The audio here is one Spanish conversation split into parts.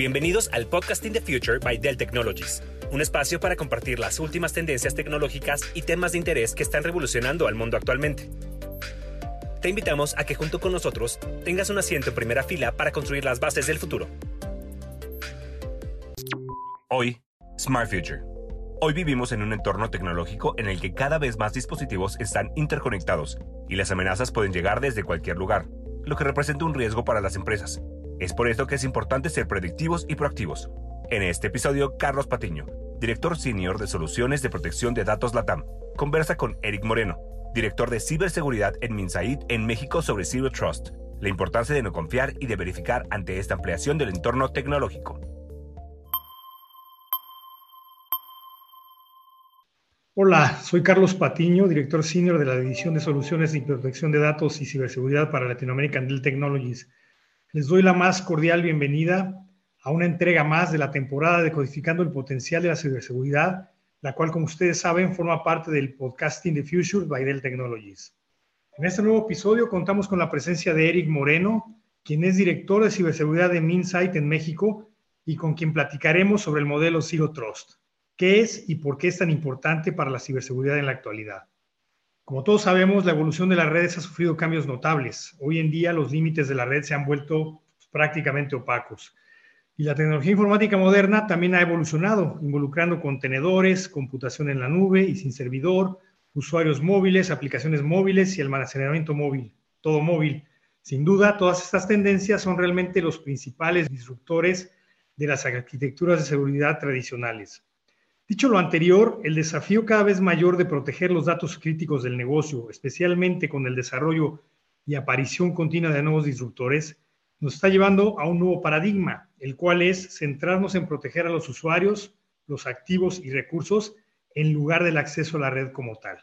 Bienvenidos al Podcasting the Future by Dell Technologies, un espacio para compartir las últimas tendencias tecnológicas y temas de interés que están revolucionando al mundo actualmente. Te invitamos a que junto con nosotros tengas un asiento en primera fila para construir las bases del futuro. Hoy, Smart Future. Hoy vivimos en un entorno tecnológico en el que cada vez más dispositivos están interconectados y las amenazas pueden llegar desde cualquier lugar lo que representa un riesgo para las empresas. Es por esto que es importante ser predictivos y proactivos. En este episodio, Carlos Patiño, director senior de soluciones de protección de datos LATAM, conversa con Eric Moreno, director de ciberseguridad en Minsaid en México sobre Zero Trust, la importancia de no confiar y de verificar ante esta ampliación del entorno tecnológico. Hola, soy Carlos Patiño, director senior de la División de Soluciones y Protección de Datos y Ciberseguridad para Latinoamérica Dell Technologies. Les doy la más cordial bienvenida a una entrega más de la temporada de Codificando el Potencial de la Ciberseguridad, la cual, como ustedes saben, forma parte del Podcasting the Future by Dell Technologies. En este nuevo episodio contamos con la presencia de Eric Moreno, quien es director de ciberseguridad de Minsight en México y con quien platicaremos sobre el modelo Zero Trust qué es y por qué es tan importante para la ciberseguridad en la actualidad. Como todos sabemos, la evolución de las redes ha sufrido cambios notables. Hoy en día los límites de la red se han vuelto prácticamente opacos. Y la tecnología informática moderna también ha evolucionado, involucrando contenedores, computación en la nube y sin servidor, usuarios móviles, aplicaciones móviles y almacenamiento móvil, todo móvil. Sin duda, todas estas tendencias son realmente los principales disruptores de las arquitecturas de seguridad tradicionales. Dicho lo anterior, el desafío cada vez mayor de proteger los datos críticos del negocio, especialmente con el desarrollo y aparición continua de nuevos disruptores, nos está llevando a un nuevo paradigma, el cual es centrarnos en proteger a los usuarios, los activos y recursos en lugar del acceso a la red como tal.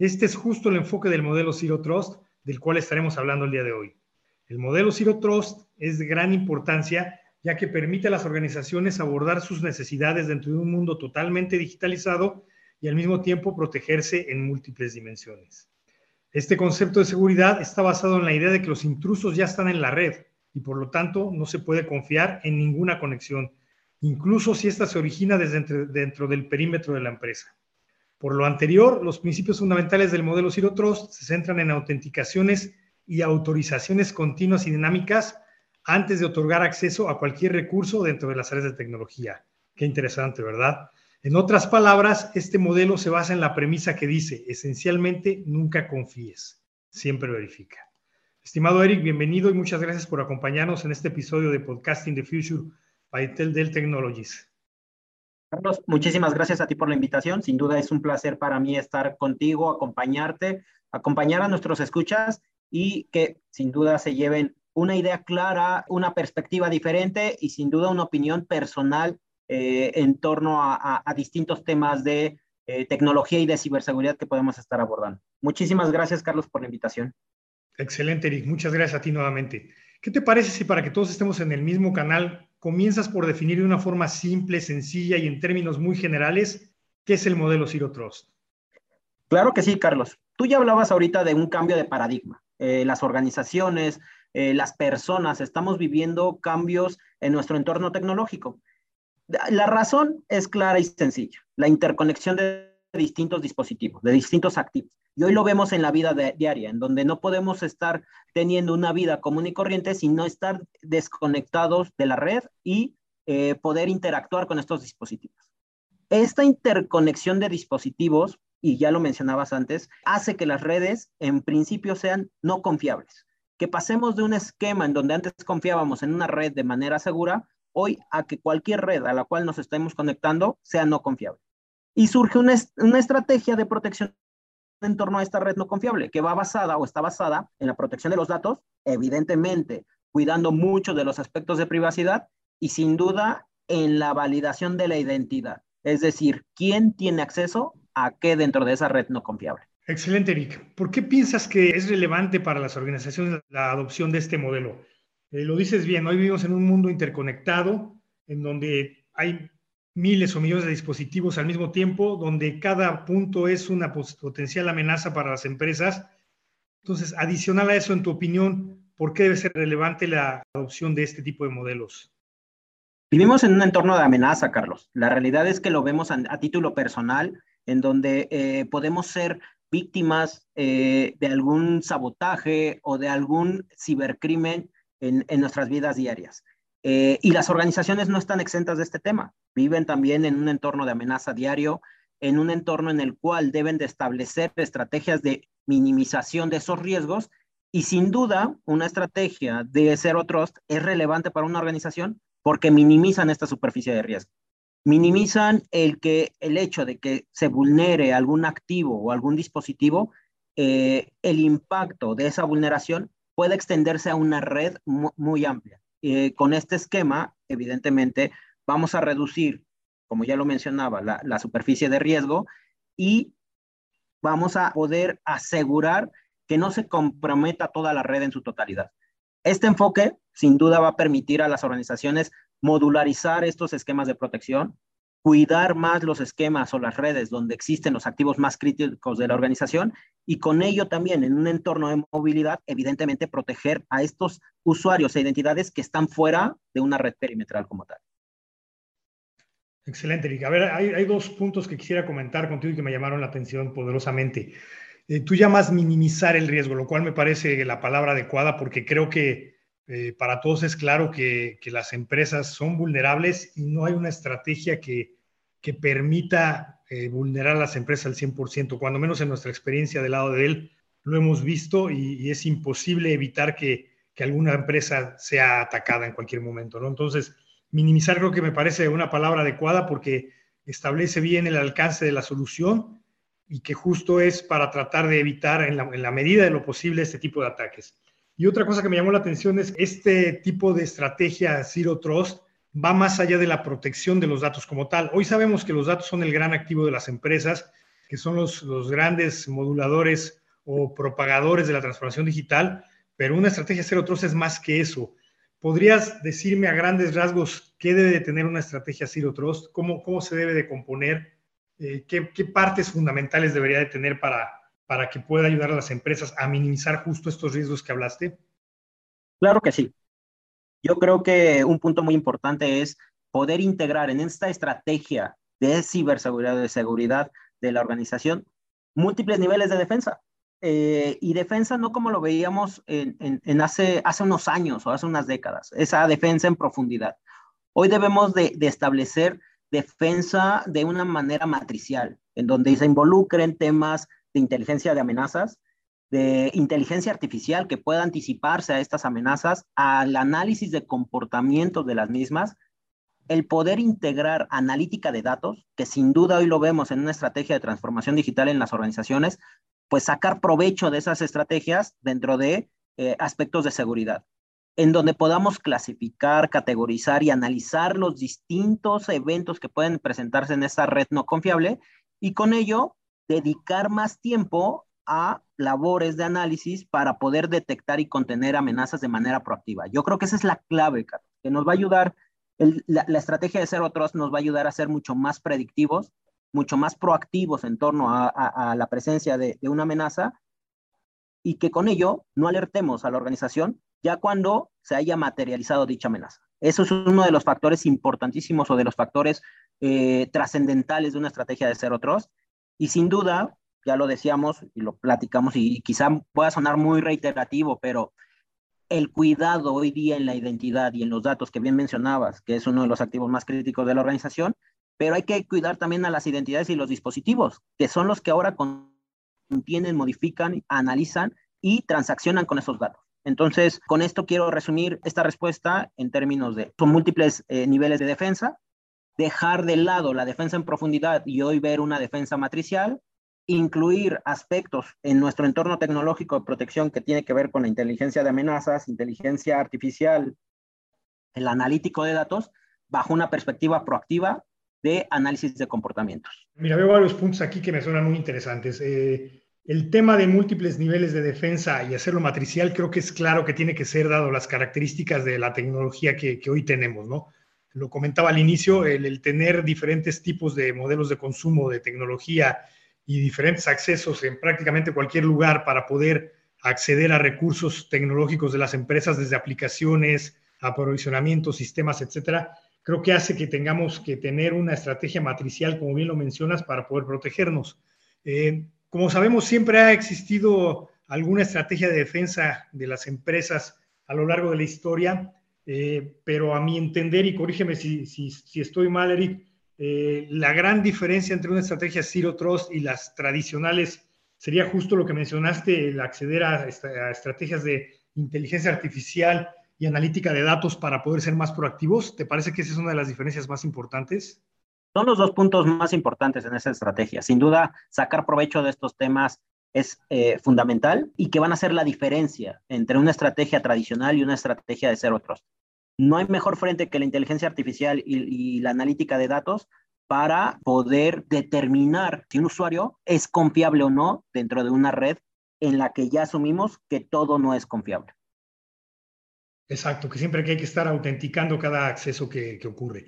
Este es justo el enfoque del modelo Zero Trust del cual estaremos hablando el día de hoy. El modelo Zero Trust es de gran importancia ya que permite a las organizaciones abordar sus necesidades dentro de un mundo totalmente digitalizado y al mismo tiempo protegerse en múltiples dimensiones. Este concepto de seguridad está basado en la idea de que los intrusos ya están en la red y por lo tanto no se puede confiar en ninguna conexión, incluso si ésta se origina desde dentro del perímetro de la empresa. Por lo anterior, los principios fundamentales del modelo Zero Trust se centran en autenticaciones y autorizaciones continuas y dinámicas antes de otorgar acceso a cualquier recurso dentro de las áreas de tecnología. Qué interesante, ¿verdad? En otras palabras, este modelo se basa en la premisa que dice, esencialmente, nunca confíes, siempre verifica. Estimado Eric, bienvenido y muchas gracias por acompañarnos en este episodio de Podcasting the Future by Dell Technologies. Carlos, muchísimas gracias a ti por la invitación. Sin duda es un placer para mí estar contigo, acompañarte, acompañar a nuestros escuchas y que sin duda se lleven una idea clara, una perspectiva diferente y sin duda una opinión personal eh, en torno a, distintos temas de eh, tecnología y de ciberseguridad que podemos estar abordando. Muchísimas gracias, Carlos, por la invitación. Excelente, Eric. Muchas gracias a ti nuevamente. ¿Qué te parece si para que todos estemos en el mismo canal, comienzas por definir de una forma simple, sencilla y en términos muy generales qué es el modelo Zero Trust? Claro que sí, Carlos. Tú ya hablabas ahorita de un cambio de paradigma. Eh, las organizaciones, eh, las personas, estamos viviendo cambios en nuestro entorno tecnológico. La razón es clara y sencilla, la interconexión de distintos dispositivos, de distintos activos. Y hoy lo vemos en la vida diaria, en donde no podemos estar teniendo una vida común y corriente sin no estar desconectados de la red y eh, poder interactuar con estos dispositivos. Esta interconexión de dispositivos, y ya lo mencionabas antes, hace que las redes en principio sean no confiables que pasemos de un esquema en donde antes confiábamos en una red de manera segura, hoy a que cualquier red a la cual nos estemos conectando sea no confiable. Y surge una, una estrategia de protección en torno a esta red no confiable, que va basada o está basada en la protección de los datos, evidentemente cuidando mucho de los aspectos de privacidad y sin duda en la validación de la identidad, es decir, quién tiene acceso a qué dentro de esa red no confiable. Excelente, Eric. ¿Por qué piensas que es relevante para las organizaciones la adopción de este modelo? Eh, lo dices bien, hoy vivimos en un mundo interconectado, en donde hay miles o millones de dispositivos al mismo tiempo, donde cada punto es una potencial amenaza para las empresas. Entonces, adicional a eso, en tu opinión, ¿por qué debe ser relevante la adopción de este tipo de modelos? Vivimos en un entorno de amenaza, Carlos. La realidad es que lo vemos a, título personal, en donde eh, podemos ser víctimas eh, de algún sabotaje o de algún cibercrimen en, nuestras vidas diarias. Eh, y las organizaciones no están exentas de este tema. Viven también en un entorno de amenaza diario, en un entorno en el cual deben de establecer estrategias de minimización de esos riesgos. Y sin duda, una estrategia de Zero Trust es relevante para una organización porque minimizan esta superficie de riesgo minimizan el, que, el hecho de que se vulnere algún activo o algún dispositivo, eh, el impacto de esa vulneración puede extenderse a una red muy, amplia. Eh, con este esquema, evidentemente, vamos a reducir, como ya lo mencionaba, la, la superficie de riesgo y vamos a poder asegurar que no se comprometa toda la red en su totalidad. Este enfoque, sin duda, va a permitir a las organizaciones modularizar estos esquemas de protección, cuidar más los esquemas o las redes donde existen los activos más críticos de la organización y con ello también en un entorno de movilidad, evidentemente proteger a estos usuarios e identidades que están fuera de una red perimetral como tal. Excelente, Rick. A ver, hay, dos puntos que quisiera comentar contigo y que me llamaron la atención poderosamente. Eh, tú llamas minimizar el riesgo, lo cual me parece la palabra adecuada porque creo que eh, para todos es claro que, las empresas son vulnerables y no hay una estrategia que, permita eh, vulnerar a las empresas al 100%, cuando menos en nuestra experiencia del lado de él lo hemos visto y, es imposible evitar que, alguna empresa sea atacada en cualquier momento, ¿no? Entonces, minimizar creo que me parece una palabra adecuada porque establece bien el alcance de la solución y que justo es para tratar de evitar en la medida de lo posible este tipo de ataques. Y otra cosa que me llamó la atención es este tipo de estrategia Zero Trust va más allá de la protección de los datos como tal. Hoy sabemos que los datos son el gran activo de las empresas, que son los, los grandes moduladores o propagadores de la transformación digital, pero una estrategia Zero Trust es más que eso. ¿Podrías decirme a grandes rasgos qué debe de tener una estrategia Zero Trust? ¿Cómo, cómo se debe de componer? Eh, ¿qué, ¿Qué partes fundamentales debería de tener para, para que pueda ayudar a las empresas a minimizar justo estos riesgos que hablaste? Claro que sí. Yo creo que un punto muy importante es poder integrar en esta estrategia de ciberseguridad, de seguridad de la organización, múltiples niveles de defensa. Eh, y defensa no como lo veíamos en, hace, hace unos años o hace unas décadas, esa defensa en profundidad. Hoy debemos de, de establecer defensa de una manera matricial, en donde se involucren temas de inteligencia de amenazas, de inteligencia artificial que pueda anticiparse a estas amenazas, al análisis de comportamiento de las mismas, el poder integrar analítica de datos, que sin duda hoy lo vemos en una estrategia de transformación digital en las organizaciones, pues sacar provecho de esas estrategias dentro de eh, aspectos de seguridad, en donde podamos clasificar, categorizar y analizar los distintos eventos que pueden presentarse en esa red no confiable y con ello dedicar más tiempo a labores de análisis para poder detectar y contener amenazas de manera proactiva. Yo creo que esa es la clave, que nos va a ayudar, la, estrategia de Zero Trust nos va a ayudar a ser mucho más predictivos, mucho más proactivos en torno a, la presencia de, de, una amenaza y que con ello no alertemos a la organización ya cuando se haya materializado dicha amenaza. Eso es uno de los factores importantísimos o de los factores eh, trascendentales de una estrategia de Zero Trust y sin duda, ya lo decíamos y lo platicamos y quizá pueda sonar muy reiterativo, pero el cuidado hoy día en la identidad y en los datos que bien mencionabas, que es uno de los activos más críticos de la organización, pero hay que cuidar también a las identidades y los dispositivos, que son los que ahora contienen, modifican, analizan y transaccionan con esos datos. Entonces, con esto quiero resumir esta respuesta en términos de, son múltiples eh, niveles de defensa, dejar de lado la defensa en profundidad y hoy ver una defensa matricial incluir aspectos en nuestro entorno tecnológico de protección que tiene que ver con la inteligencia de amenazas, inteligencia artificial, el analítico de datos, bajo una perspectiva proactiva de análisis de comportamientos. Mira, veo varios puntos aquí que me suenan muy interesantes. Eh, el tema de múltiples niveles de defensa y hacerlo matricial creo que es claro que tiene que ser dado las características de la tecnología que, hoy tenemos, ¿no? Lo comentaba al inicio, el, tener diferentes tipos de modelos de consumo de tecnología y diferentes accesos en prácticamente cualquier lugar para poder acceder a recursos tecnológicos de las empresas desde aplicaciones, aprovisionamiento, sistemas, etcétera, creo que hace que tengamos que tener una estrategia matricial, como bien lo mencionas, para poder protegernos. Eh, como sabemos, siempre ha existido alguna estrategia de defensa de las empresas a lo largo de la historia, eh, pero a mi entender, y corrígeme si, estoy mal, Eric, eh, la gran diferencia entre una estrategia Zero Trust y las tradicionales sería justo lo que mencionaste, el acceder a, a estrategias de inteligencia artificial y analítica de datos para poder ser más proactivos. ¿Te parece que esa es una de las diferencias más importantes? Son los dos puntos más importantes en esa estrategia. Sin duda, sacar provecho de estos temas es eh, fundamental y que van a hacer la diferencia entre una estrategia tradicional y una estrategia de Zero Trust. No hay mejor frente que la inteligencia artificial y, la analítica de datos para poder determinar si un usuario es confiable o no dentro de una red en la que ya asumimos que todo no es confiable. Exacto, que siempre hay que estar autenticando cada acceso que ocurre.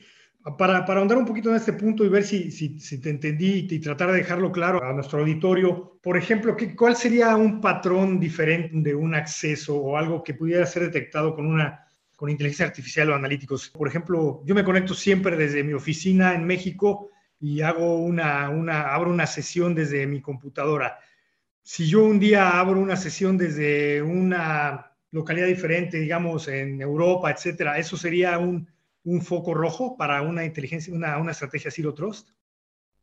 Para, para, ahondar un poquito en este punto y ver si, si, si te entendí y, tratar de dejarlo claro a nuestro auditorio, por ejemplo, ¿qué, ¿cuál sería un patrón diferente de un acceso o algo que pudiera ser detectado con una con inteligencia artificial o analíticos? Por ejemplo, yo me conecto siempre desde mi oficina en México y hago una, una, abro una sesión desde mi computadora. Si yo un día abro una sesión desde una localidad diferente, digamos en Europa, etcétera, eso sería un un foco rojo para una inteligencia, una, una estrategia Zero Trust?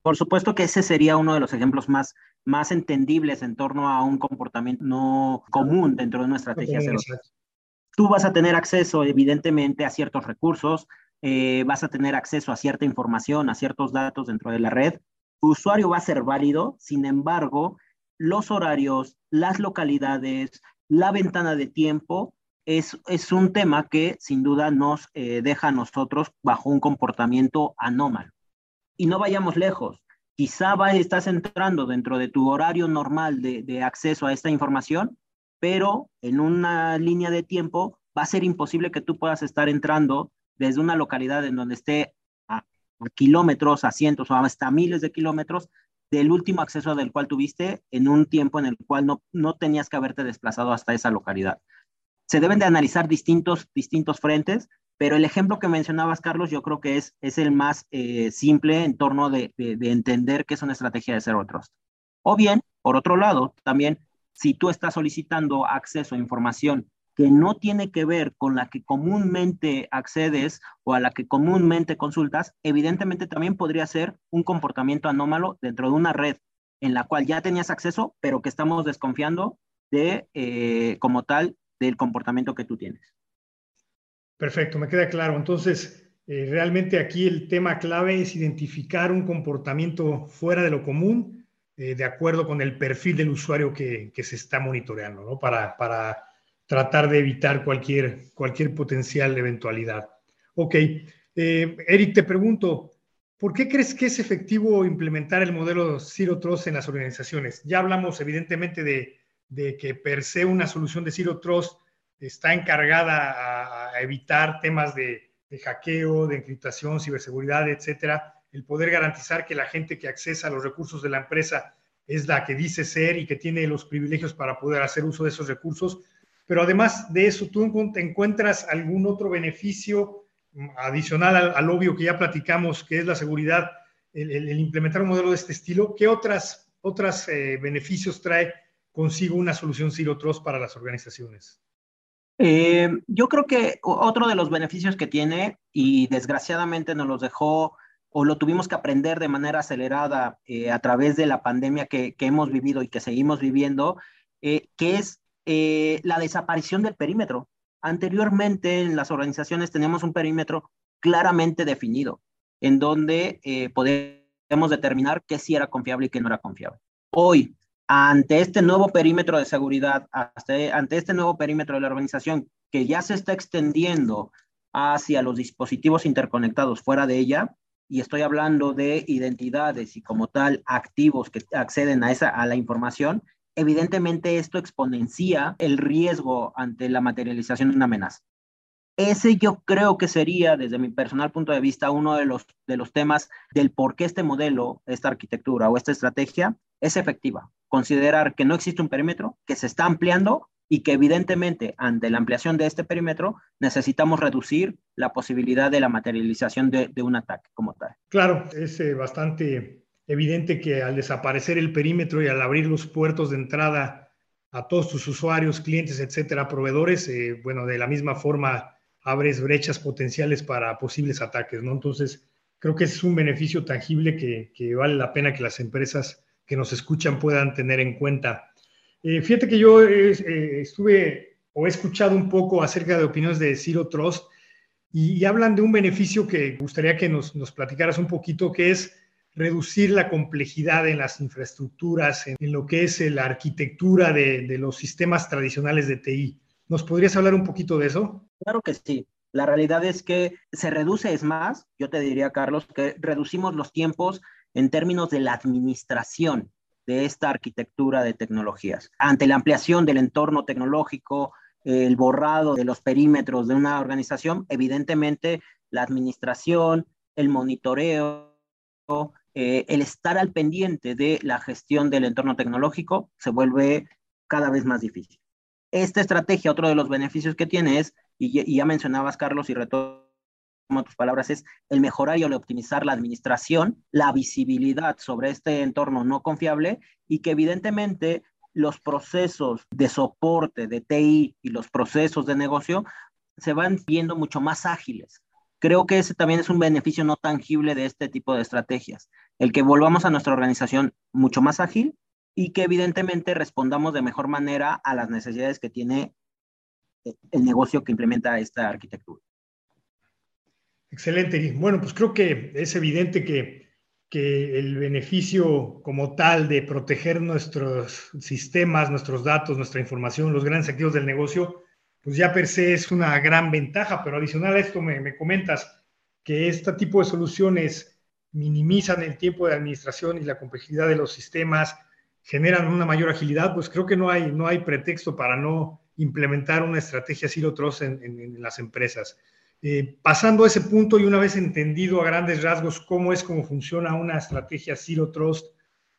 Por supuesto que ese sería uno de los ejemplos más, más entendibles en torno a un comportamiento no común dentro de una estrategia Zero Trust. Tú vas a tener acceso, evidentemente, a ciertos recursos, eh, vas a tener acceso a cierta información, a ciertos datos dentro de la red. Tu usuario va a ser válido, sin embargo, los horarios, las localidades, la ventana de tiempo es, un tema que sin duda nos eh, deja a nosotros bajo un comportamiento anómalo. Y no vayamos lejos. Quizá estás entrando dentro de tu horario normal de, acceso a esta información, pero en una línea de tiempo va a ser imposible que tú puedas estar entrando desde una localidad en donde esté a, kilómetros, a cientos o hasta miles de kilómetros del último acceso del cual tuviste en un tiempo en el cual no, no tenías que haberte desplazado hasta esa localidad se deben de analizar distintos, distintos frentes, pero el ejemplo que mencionabas, Carlos, yo creo que es, es el más eh, simple en torno de, de, entender qué es una estrategia de Zero Trust. O bien, por otro lado, también, si tú estás solicitando acceso a información que no tiene que ver con la que comúnmente accedes o a la que comúnmente consultas, evidentemente también podría ser un comportamiento anómalo dentro de una red en la cual ya tenías acceso, pero que estamos desconfiando de, eh, como tal, del comportamiento que tú tienes. Perfecto, me queda claro. Entonces, eh, realmente aquí el tema clave es identificar un comportamiento fuera de lo común, eh, de acuerdo con el perfil del usuario que, se está monitoreando, ¿no? Para, para, tratar de evitar cualquier, cualquier potencial eventualidad. Ok, eh, Eric, te pregunto, ¿por qué crees que es efectivo implementar el modelo Zero Trust en las organizaciones? Ya hablamos evidentemente de de que per se una solución de Zero Trust está encargada a, evitar temas de, hackeo, de encriptación, ciberseguridad, etcétera, el poder garantizar que la gente que accesa a los recursos de la empresa es la que dice ser y que tiene los privilegios para poder hacer uso de esos recursos. Pero además de eso, ¿tú encuentras algún otro beneficio adicional al, obvio que ya platicamos, que es la seguridad, el, implementar un modelo de este estilo? ¿Qué otras, otros eh, beneficios trae consigo una solución Zero Trust para las organizaciones? Eh, yo creo que otro de los beneficios que tiene, y desgraciadamente nos los dejó o lo tuvimos que aprender de manera acelerada eh, a través de la pandemia que, hemos vivido y que seguimos viviendo, eh, que es la desaparición del perímetro. Anteriormente en las organizaciones teníamos un perímetro claramente definido, en donde podemos determinar qué sí era confiable y qué no era confiable. Hoy, ante este nuevo perímetro de seguridad, ante este nuevo perímetro de la organización que ya se está extendiendo hacia los dispositivos interconectados fuera de ella, y estoy hablando de identidades y como tal activos que acceden a, esa, a la información, evidentemente esto exponencia el riesgo ante la materialización de una amenaza. Ese yo creo que sería, desde mi personal punto de vista, uno de los, de los temas del por qué este modelo, esta arquitectura o esta estrategia es efectiva. Considerar que no existe un perímetro, que se está ampliando y que evidentemente ante la ampliación de este perímetro necesitamos reducir la posibilidad de la materialización de, un ataque como tal. Claro, es eh, bastante evidente que al desaparecer el perímetro y al abrir los puertos de entrada a todos tus usuarios, clientes, etcétera, proveedores, eh, bueno, de la misma forma abres brechas potenciales para posibles ataques, ¿no? Entonces, creo que es un beneficio tangible que, que vale la pena que las empresas que nos escuchan puedan tener en cuenta. Eh, fíjate que yo eh, estuve o he escuchado un poco acerca de opiniones de Zero Trust y, hablan de un beneficio que gustaría que nos, nos, platicaras un poquito, que es reducir la complejidad en las infraestructuras, en, lo que es la arquitectura de, de, los sistemas tradicionales de TI. ¿Nos podrías hablar un poquito de eso? Claro que sí. La realidad es que se reduce, es más, yo te diría, Carlos, que reducimos los tiempos en términos de la administración de esta arquitectura de tecnologías. Ante la ampliación del entorno tecnológico, el borrado de los perímetros de una organización, evidentemente la administración, el monitoreo, eh, el estar al pendiente de la gestión del entorno tecnológico se vuelve cada vez más difícil. Esta estrategia, otro de los beneficios que tiene es, y, ya mencionabas, Carlos, y retorno tus palabras, es el mejorar y el optimizar la administración, la visibilidad sobre este entorno no confiable y que evidentemente los procesos de soporte de TI y los procesos de negocio se van viendo mucho más ágiles. Creo que ese también es un beneficio no tangible de este tipo de estrategias, el que volvamos a nuestra organización mucho más ágil y que evidentemente respondamos de mejor manera a las necesidades que tiene el negocio que implementa esta arquitectura. Excelente. Bueno, pues creo que es evidente que, que el beneficio como tal de proteger nuestros sistemas, nuestros datos, nuestra información, los grandes activos del negocio, pues ya per se es una gran ventaja, pero adicional a esto me, me comentas que este tipo de soluciones minimizan el tiempo de administración y la complejidad de los sistemas, generan una mayor agilidad, pues creo que no hay, no hay pretexto para no implementar una estrategia Zero Trust en, en, en las empresas. Eh, pasando a ese punto y una vez entendido a grandes rasgos cómo es, cómo funciona una estrategia Zero Trust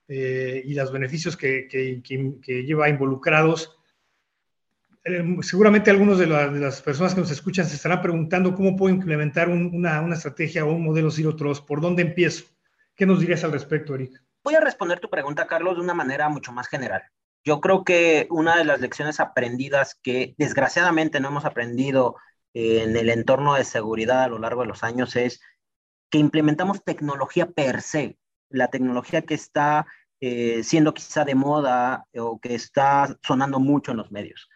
eh, y los beneficios que, lleva involucrados, eh, seguramente algunos de, las personas que nos escuchan se estarán preguntando cómo puedo implementar una, una, estrategia o un modelo Zero Trust, ¿por dónde empiezo? ¿Qué nos dirías al respecto, Eric? Voy a responder tu pregunta, Carlos, de una manera mucho más general. Yo creo que una de las lecciones aprendidas que desgraciadamente no hemos aprendido en el entorno de seguridad a lo largo de los años es que implementamos tecnología per se, la tecnología que está eh, siendo quizá de moda o que está sonando mucho en los medios.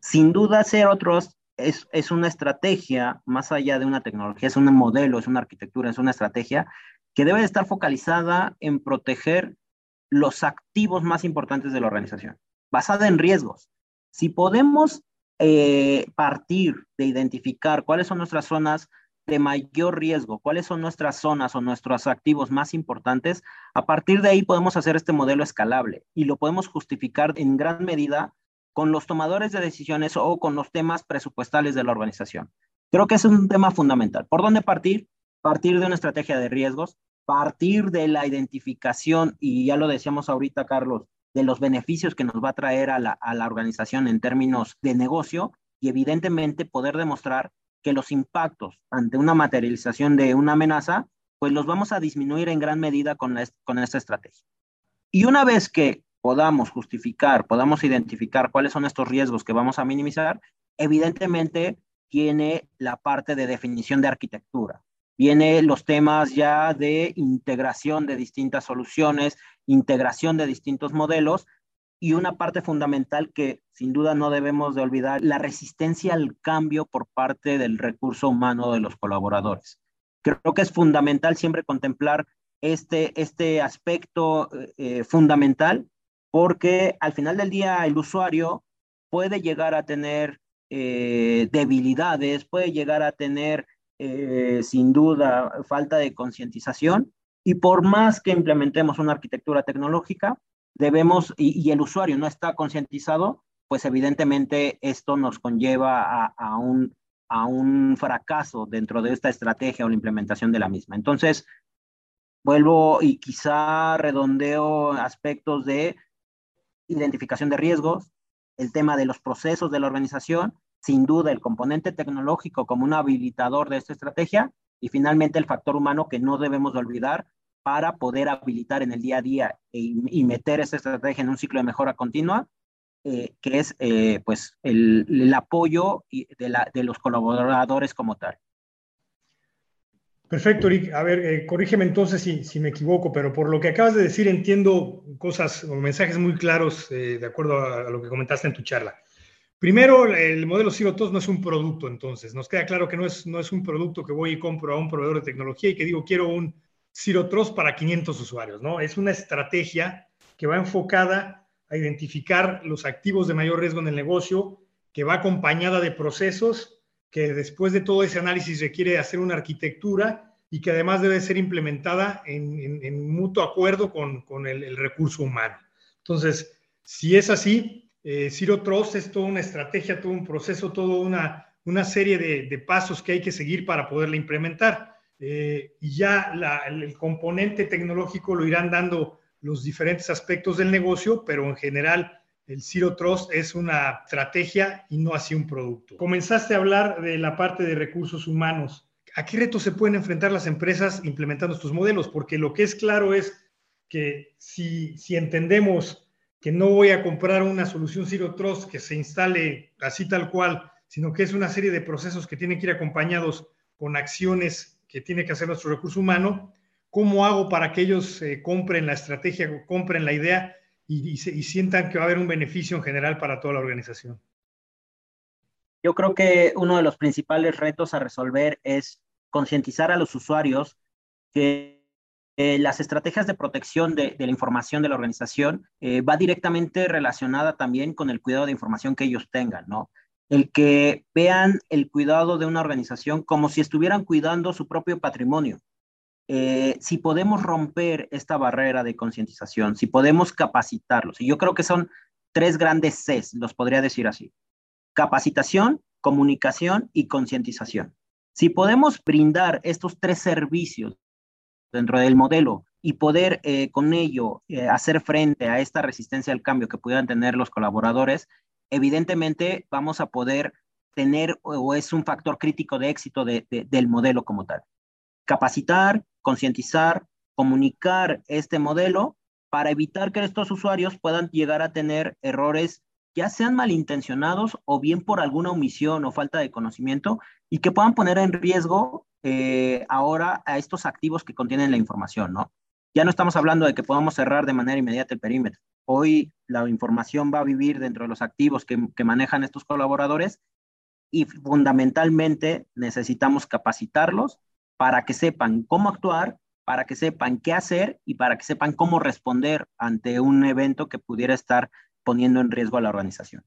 Sin duda, Zero Trust es, es una estrategia, más allá de una tecnología, es un modelo, es una arquitectura, es una estrategia que debe estar focalizada en proteger los activos más importantes de la organización, basada en riesgos. Si podemos eh, partir de identificar cuáles son nuestras zonas de mayor riesgo, cuáles son nuestras zonas o nuestros activos más importantes, a partir de ahí podemos hacer este modelo escalable y lo podemos justificar en gran medida con los tomadores de decisiones o con los temas presupuestales de la organización. Creo que es un tema fundamental. ¿Por dónde partir? Partir de una estrategia de riesgos, partir de la identificación, y ya lo decíamos ahorita, Carlos, de los beneficios que nos va a traer a la, organización en términos de negocio y evidentemente poder demostrar que los impactos ante una materialización de una amenaza, pues los vamos a disminuir en gran medida con, con esta estrategia. Y una vez que podamos justificar, podamos identificar cuáles son estos riesgos que vamos a minimizar, evidentemente tiene la parte de definición de arquitectura. Viene los temas ya de integración de distintas soluciones, integración de distintos modelos y una parte fundamental que sin duda no debemos de olvidar, la resistencia al cambio por parte del recurso humano de los colaboradores. Creo que es fundamental siempre contemplar este, este aspecto eh, fundamental porque al final del día el usuario puede llegar a tener eh, debilidades, puede llegar a tener eh, sin duda falta de concientización y por más que implementemos una arquitectura tecnológica, debemos, y, el usuario no está concientizado, pues evidentemente esto nos conlleva a, un, a un fracaso dentro de esta estrategia o la implementación de la misma. Entonces, vuelvo y quizá redondeo aspectos de identificación de riesgos, el tema de los procesos de la organización, sin duda el componente tecnológico como un habilitador de esta estrategia y finalmente el factor humano que no debemos de olvidar para poder habilitar en el día a día y, meter esta estrategia en un ciclo de mejora continua, eh, que es eh, pues el, apoyo de, la, de los colaboradores como tal. Perfecto, Eric. A ver, eh, corrígeme entonces si, si, me equivoco, pero por lo que acabas de decir entiendo cosas o mensajes muy claros de acuerdo a, lo que comentaste en tu charla. Primero, el modelo Zero Trust no es un producto, entonces. Nos queda claro que no es, no es un producto que voy y compro a un proveedor de tecnología y que digo, quiero un Zero Trust para 500 usuarios, ¿no? Es una estrategia que va enfocada a identificar los activos de mayor riesgo en el negocio, que va acompañada de procesos, que después de todo ese análisis requiere hacer una arquitectura y que además debe ser implementada en, mutuo acuerdo con, el, recurso humano. Entonces, si es así, eh, Zero Trust es toda una estrategia, todo un proceso, toda una, una serie de, pasos que hay que seguir para poderla implementar. Eh, y ya el componente tecnológico lo irán dando los diferentes aspectos del negocio, pero en general el Zero Trust es una estrategia y no así un producto. Comenzaste a hablar de la parte de recursos humanos. ¿A qué retos se pueden enfrentar las empresas implementando estos modelos? Porque lo que es claro es que si, si entendemos que no voy a comprar una solución Zero Trust que se instale así tal cual, sino que es una serie de procesos que tienen que ir acompañados con acciones que tiene que hacer nuestro recurso humano. ¿Cómo hago para que ellos eh, compren la estrategia, compren la idea y, sientan que va a haber un beneficio en general para toda la organización? Yo creo que uno de los principales retos a resolver es concientizar a los usuarios que eh, las estrategias de protección de, la información de la organización eh, va directamente relacionada también con el cuidado de información que ellos tengan, ¿no? El que vean el cuidado de una organización como si estuvieran cuidando su propio patrimonio. Eh, si podemos romper esta barrera de concientización, si podemos capacitarlos, y yo creo que son tres grandes Cs, los podría decir así. Capacitación, comunicación y concientización. Si podemos brindar estos tres servicios dentro del modelo y poder eh, con ello eh, hacer frente a esta resistencia al cambio que puedan tener los colaboradores, evidentemente vamos a poder tener o es un factor crítico de éxito del modelo como tal. Capacitar, concientizar, comunicar este modelo para evitar que estos usuarios puedan llegar a tener errores ya sean malintencionados o bien por alguna omisión o falta de conocimiento y que puedan poner en riesgo eh, ahora a estos activos que contienen la información, ¿no? Ya no estamos hablando de que podamos cerrar de manera inmediata el perímetro. Hoy la información va a vivir dentro de los activos que, que manejan estos colaboradores y fundamentalmente necesitamos capacitarlos para que sepan cómo actuar, para que sepan qué hacer y para que sepan cómo responder ante un evento que pudiera estar poniendo en riesgo a la organización.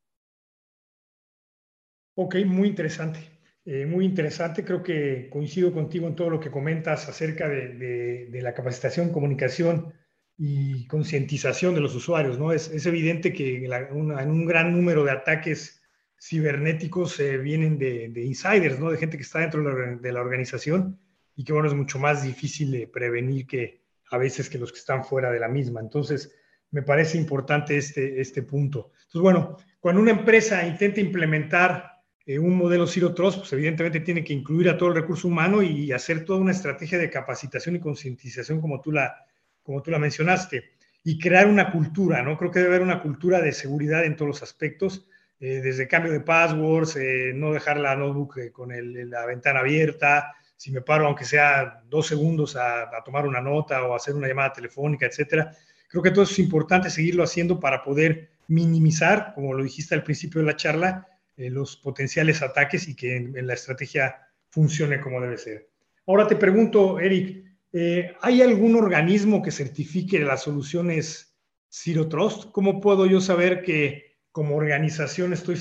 Ok, muy interesante. Eh, muy interesante, creo que coincido contigo en todo lo que comentas acerca de, la capacitación, comunicación y concientización de los usuarios. ¿no? Es, evidente que en un gran número de ataques cibernéticos eh, vienen de, insiders, ¿no? de gente que está dentro de la, organización y que bueno, es mucho más difícil prevenir que a veces que los que están fuera de la misma. Entonces, me parece importante este, este punto. Entonces, bueno, cuando una empresa intenta implementar eh, un modelo Zero Trust, pues evidentemente tiene que incluir a todo el recurso humano y hacer toda una estrategia de capacitación y concientización como tú la, como tú la mencionaste, y crear una cultura, ¿no? Creo que debe haber una cultura de seguridad en todos los aspectos, eh, desde cambio de passwords, eh, no dejar la notebook con la ventana abierta, si me paro aunque sea dos segundos a, a, tomar una nota o hacer una llamada telefónica, etcétera. Creo que todo eso es importante seguirlo haciendo para poder minimizar, como lo dijiste al principio de la charla, eh, los potenciales ataques y que en, la estrategia funcione como debe ser. Ahora te pregunto, Eric, eh, ¿hay algún organismo que certifique las soluciones Zero Trust? ¿Cómo puedo yo saber que como organización estoy,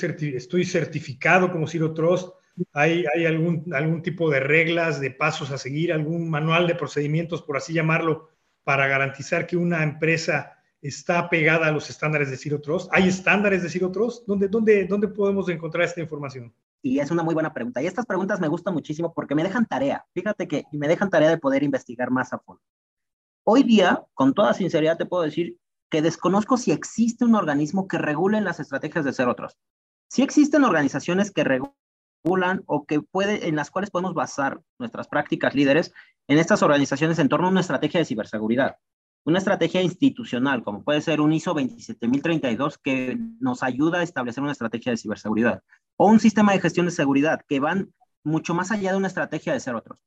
certificado como Zero Trust? ¿Hay, algún tipo de reglas, de pasos a seguir, algún manual de procedimientos, por así llamarlo, para garantizar que una empresa está pegada a los estándares de Zero Trust? ¿Hay estándares de Zero Trust? ¿Dónde, dónde, dónde podemos encontrar esta información? Y es una muy buena pregunta. Y estas preguntas me gustan muchísimo porque me dejan tarea. Fíjate que me dejan tarea de poder investigar más a fondo. Hoy día, con toda sinceridad, te puedo decir que desconozco si existe un organismo que regule las estrategias de Zero Trust. Si existen organizaciones que regulan o que puede, en las cuales podemos basar nuestras prácticas líderes en estas organizaciones en torno a una estrategia de ciberseguridad una estrategia institucional, como puede ser un ISO 27032, que nos ayuda a establecer una estrategia de ciberseguridad, o un sistema de gestión de seguridad, que van mucho más allá de una estrategia de ser otros.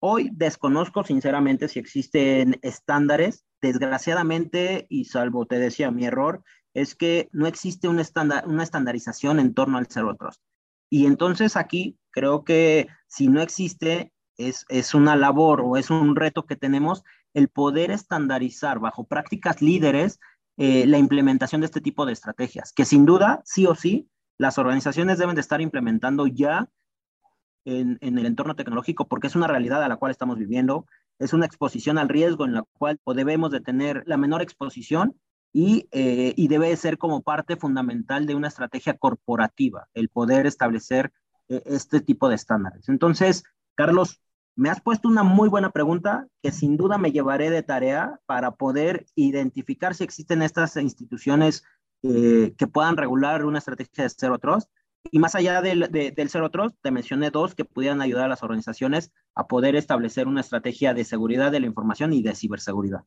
Hoy desconozco sinceramente si existen estándares. Desgraciadamente, y salvo te decía, mi error es que no existe una, una estandarización en torno al ser otros. Y entonces aquí creo que si no existe, es, es una labor o es un reto que tenemos el poder estandarizar bajo prácticas líderes eh, la implementación de este tipo de estrategias, que sin duda, sí o sí, las organizaciones deben de estar implementando ya en, el entorno tecnológico porque es una realidad a la cual estamos viviendo, es una exposición al riesgo en la cual debemos de tener la menor exposición y, eh, y debe ser como parte fundamental de una estrategia corporativa, el poder establecer eh, este tipo de estándares. Entonces, Carlos, me has puesto una muy buena pregunta que sin duda me llevaré de tarea para poder identificar si existen estas instituciones eh, que puedan regular una estrategia de Zero Trust. Y más allá del, del Zero Trust, te mencioné dos que pudieran ayudar a las organizaciones a poder establecer una estrategia de seguridad de la información y de ciberseguridad.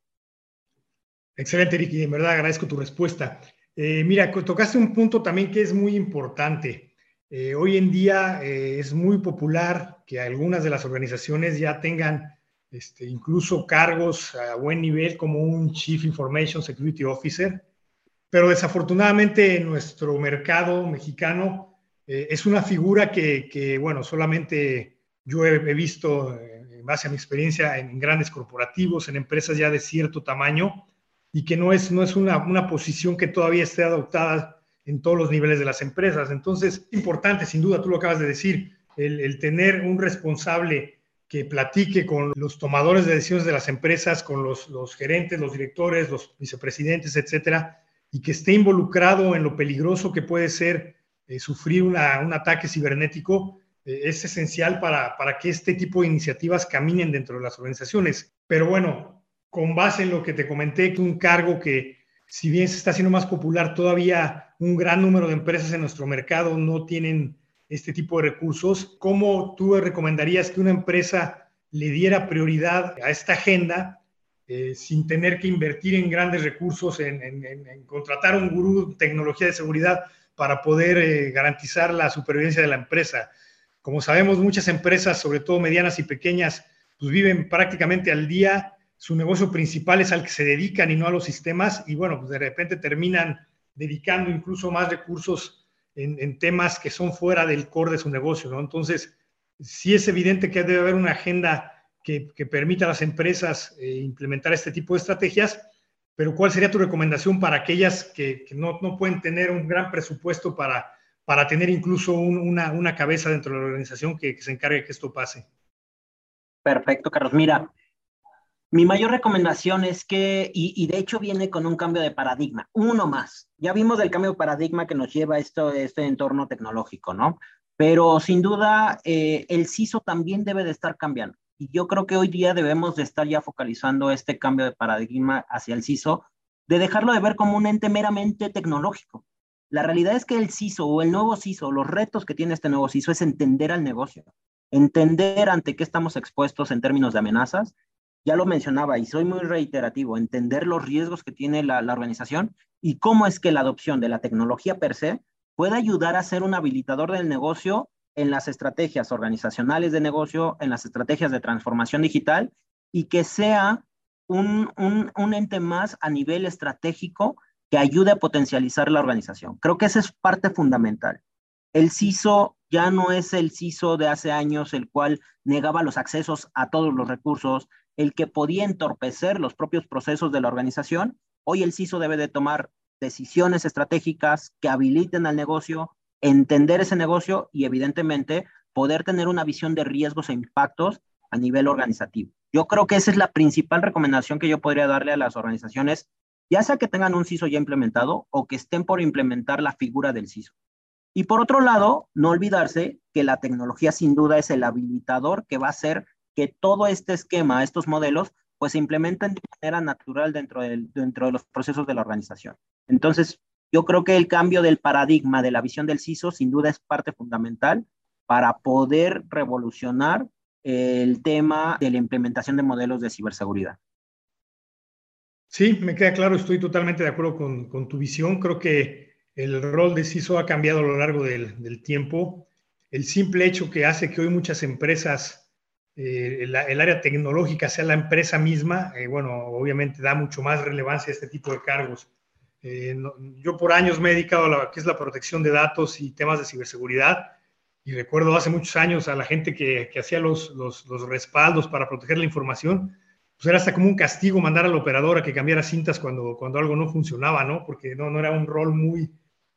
Excelente, Ricky. En verdad agradezco tu respuesta. Eh, mira, tocaste un punto también que es muy importante. Eh, hoy en día eh, es muy popular que algunas de las organizaciones ya tengan este, incluso cargos a buen nivel como un Chief Information Security Officer, pero desafortunadamente en nuestro mercado mexicano eh, es una figura que, bueno, solamente yo he, visto en base a mi experiencia en grandes corporativos, en empresas ya de cierto tamaño, y que no es, no es una, una posición que todavía esté adoptada en todos los niveles de las empresas. Entonces, importante, sin duda, tú lo acabas de decir, el, tener un responsable que platique con los tomadores de decisiones de las empresas, con los, gerentes, los directores, los vicepresidentes, etcétera, y que esté involucrado en lo peligroso que puede ser eh, sufrir un ataque cibernético, eh, es esencial para, para que este tipo de iniciativas caminen dentro de las organizaciones. Pero bueno, con base en lo que te comenté, un cargo que si bien se está haciendo más popular, todavía un gran número de empresas en nuestro mercado no tienen este tipo de recursos. ¿Cómo tú recomendarías que una empresa le diera prioridad a esta agenda eh, sin tener que invertir en grandes recursos, en, contratar un gurú de tecnología de seguridad para poder eh, garantizar la supervivencia de la empresa? Como sabemos, muchas empresas, sobre todo medianas y pequeñas, pues viven prácticamente al día su negocio principal es al que se dedican y no a los sistemas, y bueno, pues de repente terminan dedicando incluso más recursos en, temas que son fuera del core de su negocio, ¿no? Entonces, sí es evidente que debe haber una agenda que, permita a las empresas eh, implementar este tipo de estrategias, pero ¿cuál sería tu recomendación para aquellas que, no, pueden tener un gran presupuesto para, para tener incluso una, cabeza dentro de la organización que, que se encargue de que esto pase? Perfecto, Carlos. Mira, mi mayor recomendación es que, y, de hecho viene con un cambio de paradigma, uno más. Ya vimos el cambio de paradigma que nos lleva esto, este entorno tecnológico, ¿no? Pero sin duda eh, el CISO también debe de estar cambiando. Y yo creo que hoy día debemos de estar ya focalizando este cambio de paradigma hacia el CISO, de dejarlo de ver como un ente meramente tecnológico. La realidad es que el CISO o el nuevo CISO, los retos que tiene este nuevo CISO es entender al negocio, entender ante qué estamos expuestos en términos de amenazas ya lo mencionaba y soy muy reiterativo, entender los riesgos que tiene la, organización y cómo es que la adopción de la tecnología per se puede ayudar a ser un habilitador del negocio en las estrategias organizacionales de negocio, en las estrategias de transformación digital y que sea un, un, ente más a nivel estratégico que ayude a potencializar la organización. Creo que esa es parte fundamental. El CISO ya no es el CISO de hace años, el cual negaba los accesos a todos los recursos, el que podía entorpecer los propios procesos de la organización. Hoy el CISO debe de tomar decisiones estratégicas que habiliten al negocio, entender ese negocio y evidentemente poder tener una visión de riesgos e impactos a nivel organizativo. Yo creo que esa es la principal recomendación que yo podría darle a las organizaciones, ya sea que tengan un CISO ya implementado o que estén por implementar la figura del CISO. Y por otro lado, no olvidarse que la tecnología sin duda es el habilitador que va a hacer que todo este esquema, estos modelos, pues se implementen de manera natural dentro, de los procesos de la organización. Entonces, yo creo que el cambio del paradigma de la visión del CISO sin duda es parte fundamental para poder revolucionar el tema de la implementación de modelos de ciberseguridad. Sí, me queda claro, estoy totalmente de acuerdo con, tu visión. Creo que el rol de CISO ha cambiado a lo largo del tiempo. El simple hecho que hace que hoy muchas empresas, eh, el, área tecnológica sea la empresa misma, eh, bueno, obviamente da mucho más relevancia a este tipo de cargos. Eh, yo por años me he dedicado a lo que es la protección de datos y temas de ciberseguridad y recuerdo hace muchos años a la gente que, que hacía los, los, los, respaldos para proteger la información, pues era hasta como un castigo mandar al operador a que cambiara cintas cuando, cuando algo no funcionaba, ¿no? Porque no, no era un rol muy,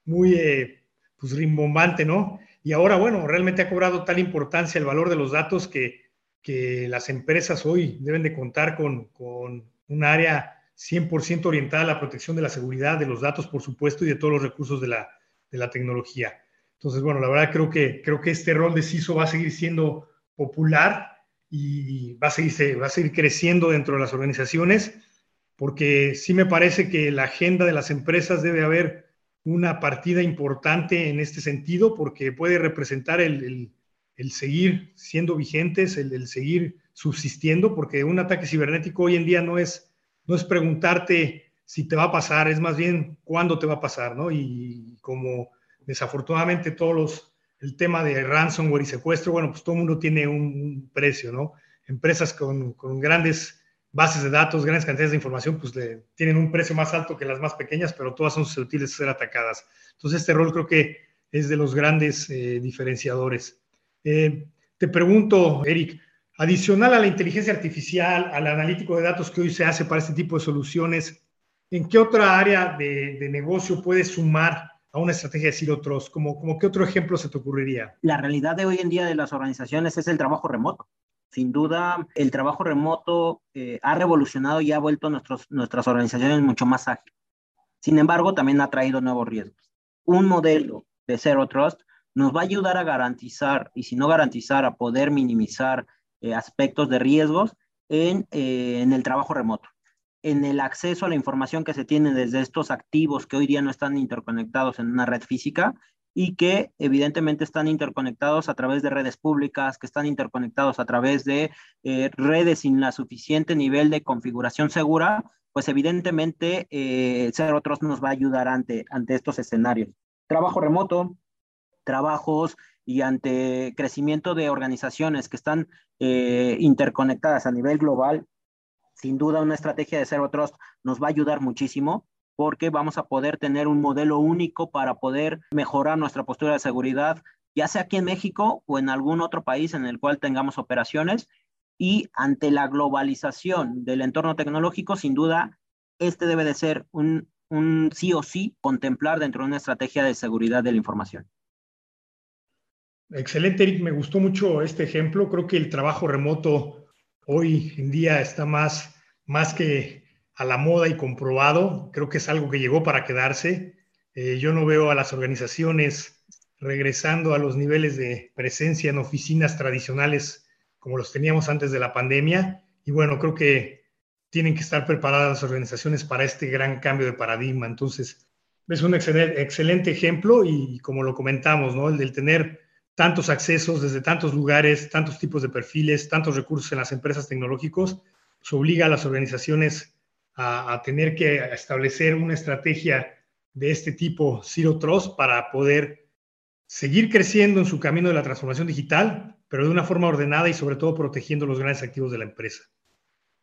muy eh, pues rimbombante, ¿no? Y ahora, bueno, realmente ha cobrado tal importancia el valor de los datos que, que las empresas hoy deben de contar con, con un área 100% orientada a la protección de la seguridad de los datos, por supuesto, y de todos los recursos de la, de la tecnología. Entonces, bueno, la verdad creo que, creo que este rol de CISO va a seguir siendo popular y va a seguir, va a seguir creciendo dentro de las organizaciones, porque sí me parece que la agenda de las empresas debe haber una partida importante en este sentido, porque puede representar el, el, el seguir siendo vigentes, el, el seguir subsistiendo, porque un ataque cibernético hoy en día no es no es preguntarte si te va a pasar, es más bien cuándo te va a pasar, ¿no? Y como desafortunadamente todos los, el tema de ransomware y secuestro, bueno, pues todo el mundo tiene un, precio, ¿no? Empresas con, con, grandes bases de datos, grandes cantidades de información, pues tienen un precio más alto que las más pequeñas, pero todas son susceptibles de ser atacadas. Entonces, este rol creo que es de los grandes eh, diferenciadores. Eh, te pregunto, Eric, Adicional a la inteligencia artificial, al analítico de datos que hoy se hace para este tipo de soluciones, ¿en qué otra área de, negocio puedes sumar a una estrategia de Zero Trust? ¿Cómo, como qué otro ejemplo se te ocurriría? La realidad de hoy en día de las organizaciones es el trabajo remoto. Sin duda, el trabajo remoto eh, ha revolucionado y ha vuelto nuestros, nuestras organizaciones mucho más ágiles. Sin embargo, también ha traído nuevos riesgos. Un modelo de Zero Trust nos va a ayudar a garantizar, y si no garantizar, a poder minimizar eh, aspectos de riesgos en, eh, en el trabajo remoto, en el acceso a la información que se tiene desde estos activos que hoy día no están interconectados en una red física y que evidentemente están interconectados a través de redes públicas, que están interconectados a través de eh, redes sin la suficiente nivel de configuración segura, pues evidentemente Zero Trust nos va a ayudar ante, ante estos escenarios. Trabajo remoto, trabajos y ante crecimiento de organizaciones que están eh, interconectadas a nivel global, sin duda una estrategia de Zero Trust nos va a ayudar muchísimo porque vamos a poder tener un modelo único para poder mejorar nuestra postura de seguridad, ya sea aquí en México o en algún otro país en el cual tengamos operaciones. Y ante la globalización del entorno tecnológico, sin duda, este debe de ser un, un sí o sí contemplar dentro de una estrategia de seguridad de la información. Excelente, Eric. Me gustó mucho este ejemplo. Creo que el trabajo remoto hoy en día está más, más que a la moda y comprobado. Creo que es algo que llegó para quedarse. Eh, yo no veo a las organizaciones regresando a los niveles de presencia en oficinas tradicionales como los teníamos antes de la pandemia. Y bueno, creo que tienen que estar preparadas las organizaciones para este gran cambio de paradigma. Entonces, es un excelente, excelente ejemplo y como lo comentamos, ¿no? El del tener tantos accesos desde tantos lugares, tantos tipos de perfiles, tantos recursos en las empresas tecnológicos, pues obliga a las organizaciones a, a, tener que establecer una estrategia de este tipo Zero Trust para poder seguir creciendo en su camino de la transformación digital, pero de una forma ordenada y sobre todo protegiendo los grandes activos de la empresa.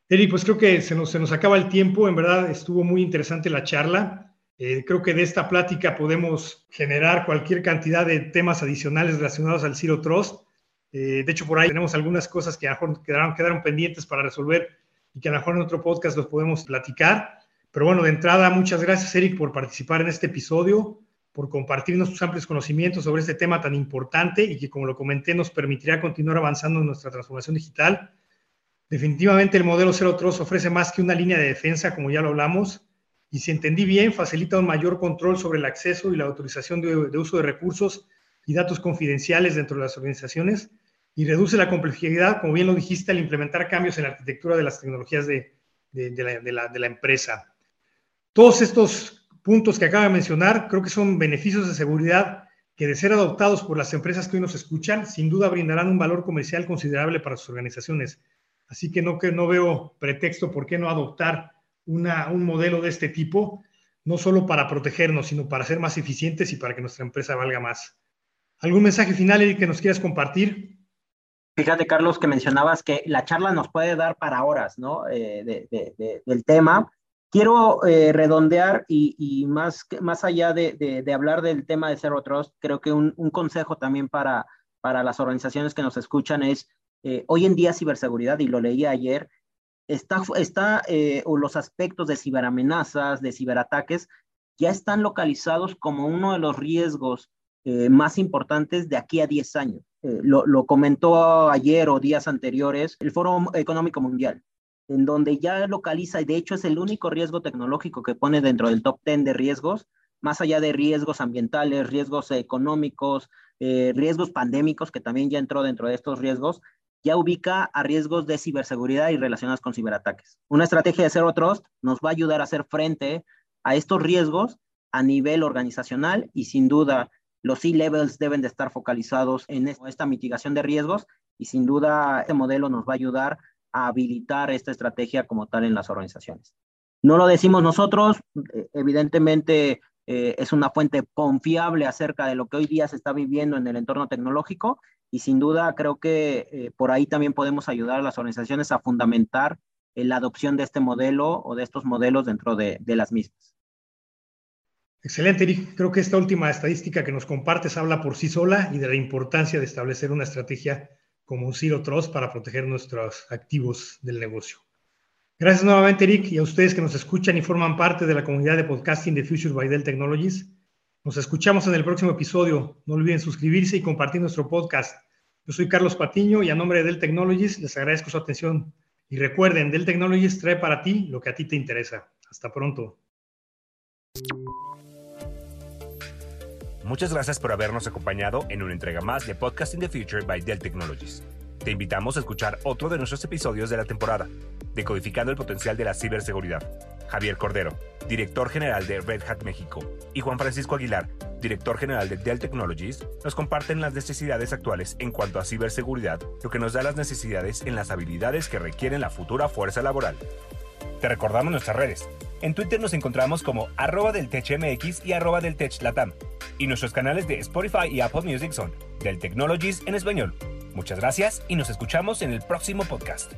Eric, pues creo que se nos, se nos acaba el tiempo, en verdad estuvo muy interesante la charla. Eh, creo que de esta plática podemos generar cualquier cantidad de temas adicionales relacionados al Zero Trust. Eh, de hecho, por ahí tenemos algunas cosas que a lo mejor quedaron, pendientes para resolver y que a lo mejor en otro podcast los podemos platicar. Pero bueno, de entrada, muchas gracias, Eric, por participar en este episodio, por compartirnos tus amplios conocimientos sobre este tema tan importante y que, como lo comenté, nos permitirá continuar avanzando en nuestra transformación digital. Definitivamente el modelo Zero Trust ofrece más que una línea de defensa, como ya lo hablamos, y si entendí bien, facilita un mayor control sobre el acceso y la autorización de, uso de recursos y datos confidenciales dentro de las organizaciones y reduce la complejidad, como bien lo dijiste, al implementar cambios en la arquitectura de las tecnologías de, de la, empresa. Todos estos puntos que acabo de mencionar creo que son beneficios de seguridad que de ser adoptados por las empresas que hoy nos escuchan, sin duda brindarán un valor comercial considerable para sus organizaciones. Así que no, que no veo pretexto por qué no adoptar un modelo de este tipo, no solo para protegernos, sino para ser más eficientes y para que nuestra empresa valga más. ¿Algún mensaje final, Eric, que nos quieras compartir? Fíjate, Carlos, que mencionabas que la charla nos puede dar para horas, ¿no? Eh, del tema. Quiero eh, redondear y, más, más allá de, hablar del tema de Zero Trust, creo que un, consejo también para, para las organizaciones que nos escuchan es, eh, hoy en día ciberseguridad, y lo leí ayer, está, está eh, o los aspectos de ciberamenazas, de ciberataques, ya están localizados como uno de los riesgos eh, más importantes de aquí a 10 años. Eh, lo, lo, comentó ayer o días anteriores el Foro Económico Mundial, en donde ya localiza, y de hecho es el único riesgo tecnológico que pone dentro del top 10 de riesgos, más allá de riesgos ambientales, riesgos económicos, riesgos pandémicos, que también ya entró dentro de estos riesgos, ya ubica a riesgos de ciberseguridad y relacionados con ciberataques. Una estrategia de Zero Trust nos va a ayudar a hacer frente a estos riesgos a nivel organizacional y sin duda los C-levels deben de estar focalizados en esta mitigación de riesgos y sin duda este modelo nos va a ayudar a habilitar esta estrategia como tal en las organizaciones. No lo decimos nosotros, eh, evidentemente eh, es una fuente confiable acerca de lo que hoy día se está viviendo en el entorno tecnológico y sin duda creo que eh, por ahí también podemos ayudar a las organizaciones a fundamentar eh, la adopción de este modelo o de estos modelos dentro de, las mismas. Excelente, Eric. Creo que esta última estadística que nos compartes habla por sí sola y de la importancia de establecer una estrategia como un Zero Trust para proteger nuestros activos del negocio. Gracias nuevamente, Eric, y a ustedes que nos escuchan y forman parte de la comunidad de podcasting de Future by Dell Technologies. Nos escuchamos en el próximo episodio. No olviden suscribirse y compartir nuestro podcast. Yo soy Carlos Patiño y a nombre de Dell Technologies les agradezco su atención. Y recuerden, Dell Technologies trae para ti lo que a ti te interesa. Hasta pronto. Muchas gracias por habernos acompañado en una entrega más de Podcasting the Future by Dell Technologies. Te invitamos a escuchar otro de nuestros episodios de la temporada, decodificando el potencial de la ciberseguridad. Javier Cordero, director general de Red Hat México, y Juan Francisco Aguilar, director general de Dell Technologies, nos comparten las necesidades actuales en cuanto a ciberseguridad, lo que nos da las necesidades en las habilidades que requieren la futura fuerza laboral. Te recordamos nuestras redes. En Twitter nos encontramos como arroba del TechMX y arroba del TechLatam. Y nuestros canales de Spotify y Apple Music son Del Technologies en español. Muchas gracias y nos escuchamos en el próximo podcast.